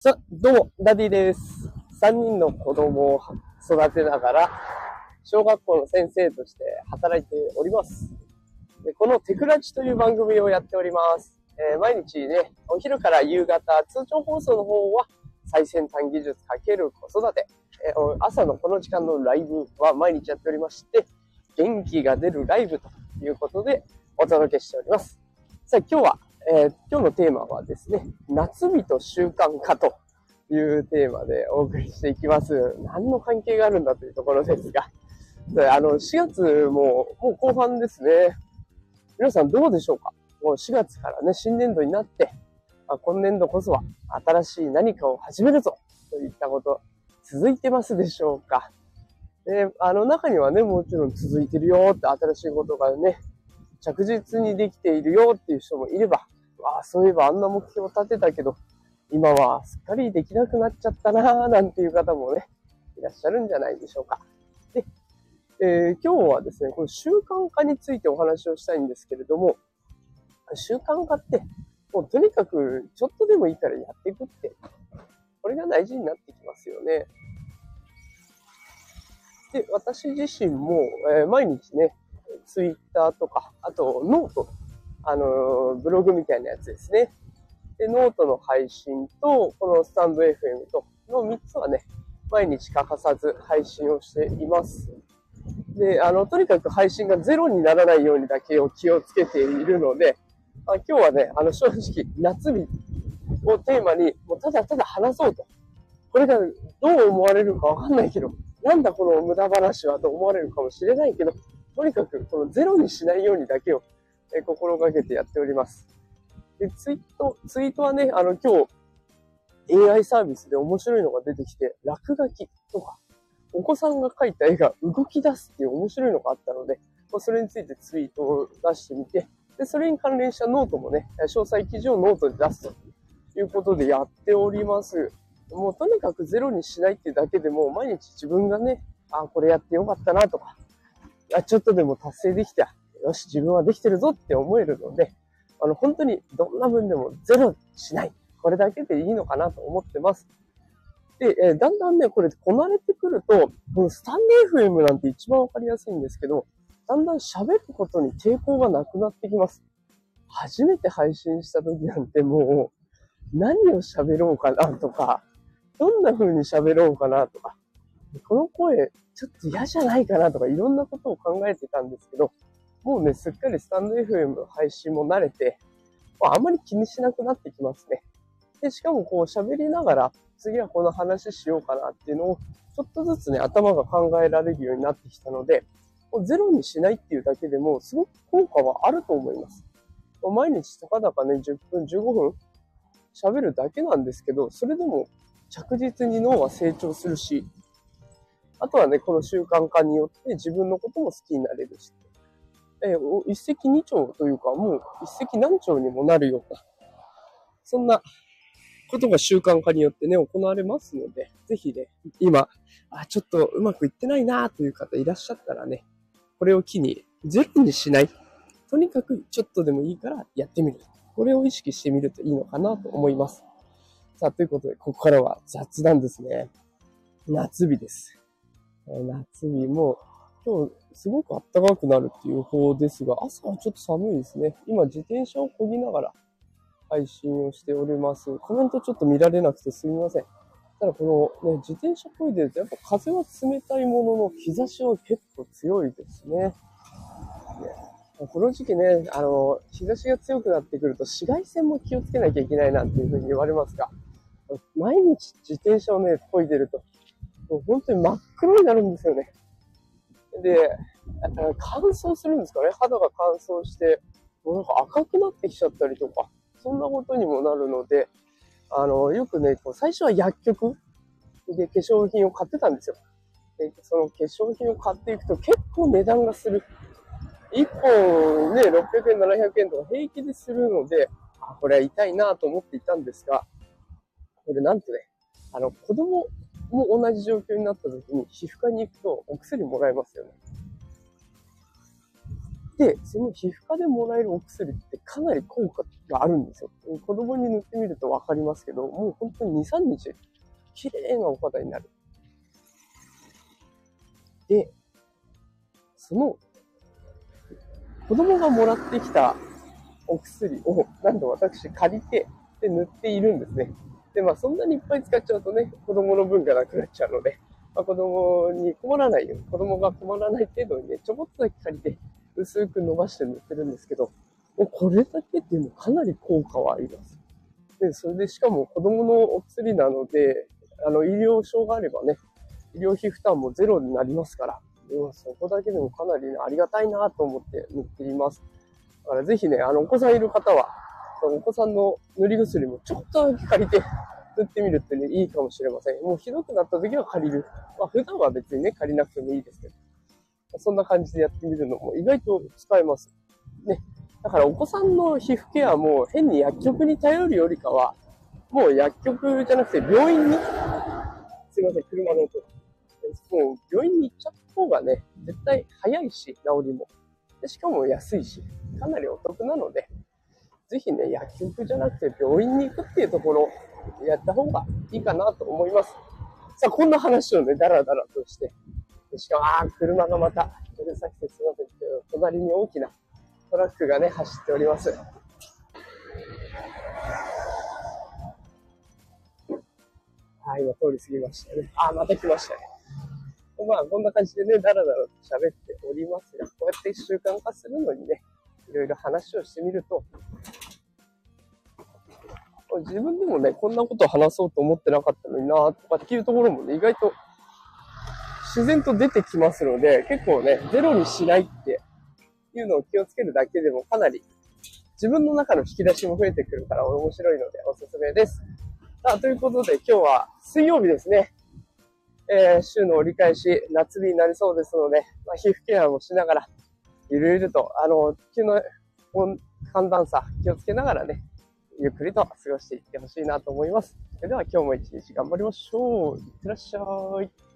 さあ、どうも、ダディです。3人の子供を育てながら、小学校の先生として働いております。でこのテクラジという番組をやっております。えー毎日ね、お昼から夕方、通常放送の方は最先端技術×子育て、えー朝のこの時間のライブは毎日やっておりまして、元気が出るライブということでお届けしております。さあ、今日は、えー今日のテーマはですね、夏日と習慣化というテーマでお送りしていきます。何の関係があるんだというところですが、あの、4月ももう後半ですね。皆さんどうでしょうか？もう4月からね、新年度になって、あ今年度こそは新しい何かを始めるぞといったこと、続いてますでしょうか？で、あの中にはね、もちろん続いてるよって新しいことがね、着実にできているよっていう人もいれば、ああ、そういえばあんな目標を立てたけど、今はすっかりできなくなっちゃったなぁなんていう方もね、いらっしゃるんじゃないでしょうか。で、えー今日はですね、この習慣化についてお話をしたいんですけれども、習慣化って、もうとにかくちょっとでもいいからやっていくって、これが大事になってきますよね。で、私自身も、えー毎日ね、ツイッターとか、あと note、あのブログみたいなやつですね。で、ノートの配信と、このスタンド FM と、の3つはね、毎日欠かさず配信をしています。で、あの、とにかく配信がゼロにならないようにだけを気をつけているので、あ今日はね、あの、正直、夏日をテーマに、もうただただ話そうと。これがどう思われるかわかんないけど、なんだこの無駄話はと思われるかもしれないけど、とにかくこのゼロにしないようにだけをえ心がけてやっております。で、ツイート、ツイートはね、あの今日 AI サービスで面白いのが出てきて、落書きとか、お子さんが描いた絵が動き出すっていう面白いのがあったので、まあそれについてツイートを出してみて、で、それに関連したノートもね、詳細記事をノートで出すということでやっております。もうとにかくゼロにしないっていだけでも、毎日自分がね、あ、これやってよかったなとか、あ、ちょっとでも達成できた。よし、自分はできてるぞって思えるので、あの、本当にどんな分でもゼロしない。これだけでいいのかなと思ってます。で、えーだんだんね、これ、こなれてくると、このスタンレー FM なんて一番わかりやすいんですけど、だんだん喋ることに抵抗がなくなってきます。初めて配信した時なんてもう、何を喋ろうかなとか、どんな風に喋ろうかなとか、この声、ちょっと嫌じゃないかなとか、いろんなことを考えてたんですけど、もうね、すっかりスタンド FM 配信も慣れて、まあ、あんまり気にしなくなってきますね。で、しかもこう喋りながら、次はこの話しようかなっていうのを、ちょっとずつね、頭が考えられるようになってきたので、もうゼロにしないっていうだけでも、すごく効果はあると思います。毎日たかだかね、10分、15分喋るだけなんですけど、それでも着実に脳は成長するし、あとはね、この習慣化によって自分のことも好きになれるし、えー一石二鳥というか、もう一石何鳥にもなるような、そんなことが習慣化によってね、行われますので、ぜひね、今、あ、ちょっとうまくいってないなという方いらっしゃったらね、これを機にゼロにしない。とにかくちょっとでもいいからやってみる。これを意識してみるといいのかなと思います。さあ、ということで、ここからは雑談ですね。夏日です。夏日も、今日すごく暖かくなるっていう方ですが、朝はちょっと寒いですね。今自転車を漕ぎながら配信をしております。コメントちょっと見られなくてすみません。ただこのね、自転車漕いでるとやっぱ風は冷たいものの日差しは結構強いですね。ねこの時期ね、あの、日差しが強くなってくると紫外線も気をつけなきゃいけないなんていうふうに言われますが、毎日自転車をね、漕いでると、もう本当に真っ黒になるんですよね。で、乾燥するんですかね？肌が乾燥して、もうなんか赤くなってきちゃったりとか、そんなことにもなるので、あの、よくね、こう最初は薬局で化粧品を買ってたんですよ。で、その化粧品を買っていくと結構値段がする。1本ね、600円、700円とか平気でするので、あ、これは痛いなと思っていたんですが、これなんとね、あの、子供も同じ状況になった時に皮膚科に行くとお薬もらえますよね。で、その皮膚科でもらえるお薬ってかなり効果があるんですよ。子供に塗ってみるとわかりますけど、もう本当に2、3日、綺麗なお肌になる。で、その、子供がもらってきたお薬を、なんと私借りて、で、塗っているんですね。で、まあ、そんなにいっぱい使っちゃうとね、子供の分がなくなっちゃうので、まあ、子供に困らないように、子供が困らない程度にね、ちょこっとだけ借りて、薄く伸ばして塗ってるんですけど、もうこれだけでもかなり効果はあります。で、それでしかも子供のお薬なので、あの、医療証があればね、医療費負担もゼロになりますから、うん、そこだけでもかなり、ね、ありがたいなと思って塗っています。だからぜひね、あの、お子さんいる方は、そのお子さんの塗り薬もちょっとだけ借りて塗ってみるってね、いいかもしれません。もうひどくなった時は借りる。まあ普段は別にね、借りなくてもいいですけど。そんな感じでやってみるのも意外と使えます。ね。だからお子さんの皮膚ケアも変に薬局に頼るよりかは、もう薬局じゃなくて病院に、すいません、車の音。もう病院に行っちゃった方がね、絶対早いし、治りも。でしかも安いし、かなりお得なので、ぜひね、薬局じゃなくて病院に行くっていうところ、やった方がいいかなと思います。さあ、こんな話をね、だらだらとして、しかも、ああ、車がまた、うるさくてすいませんけど、隣に大きなトラックがね、走っております。はい、今通り過ぎましたね。ああ、また来ましたね。まあ、こんな感じでね、だらだらと喋っておりますが、こうやって習慣化するのにね、いろいろ話をしてみると、自分でもね、こんなことを話そうと思ってなかったのになとかっていうところもね、意外と自然と出てきますので、結構ね、ゼロにしないっていうのを気をつけるだけでもかなり自分の中の引き出しも増えてくるから面白いのでおすすめです。さあ、ということで今日は水曜日ですね。えー、週の折り返し、夏日になりそうですので、まあ、皮膚ケアもしながら、ゆるゆると、あの、急の寒暖差気をつけながらね、ゆっくりと過ごしていってほしいなと思います。それでは今日も一日頑張りましょう。いってらっしゃい。